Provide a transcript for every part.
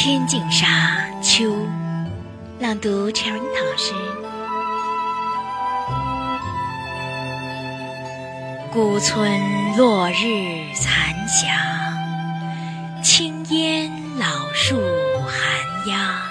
天净沙秋，朗读 Cherry 老师。古村落日残霞，青烟老树寒鸦。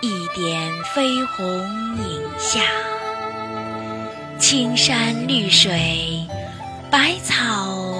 一点飞红影下，青山绿水，百草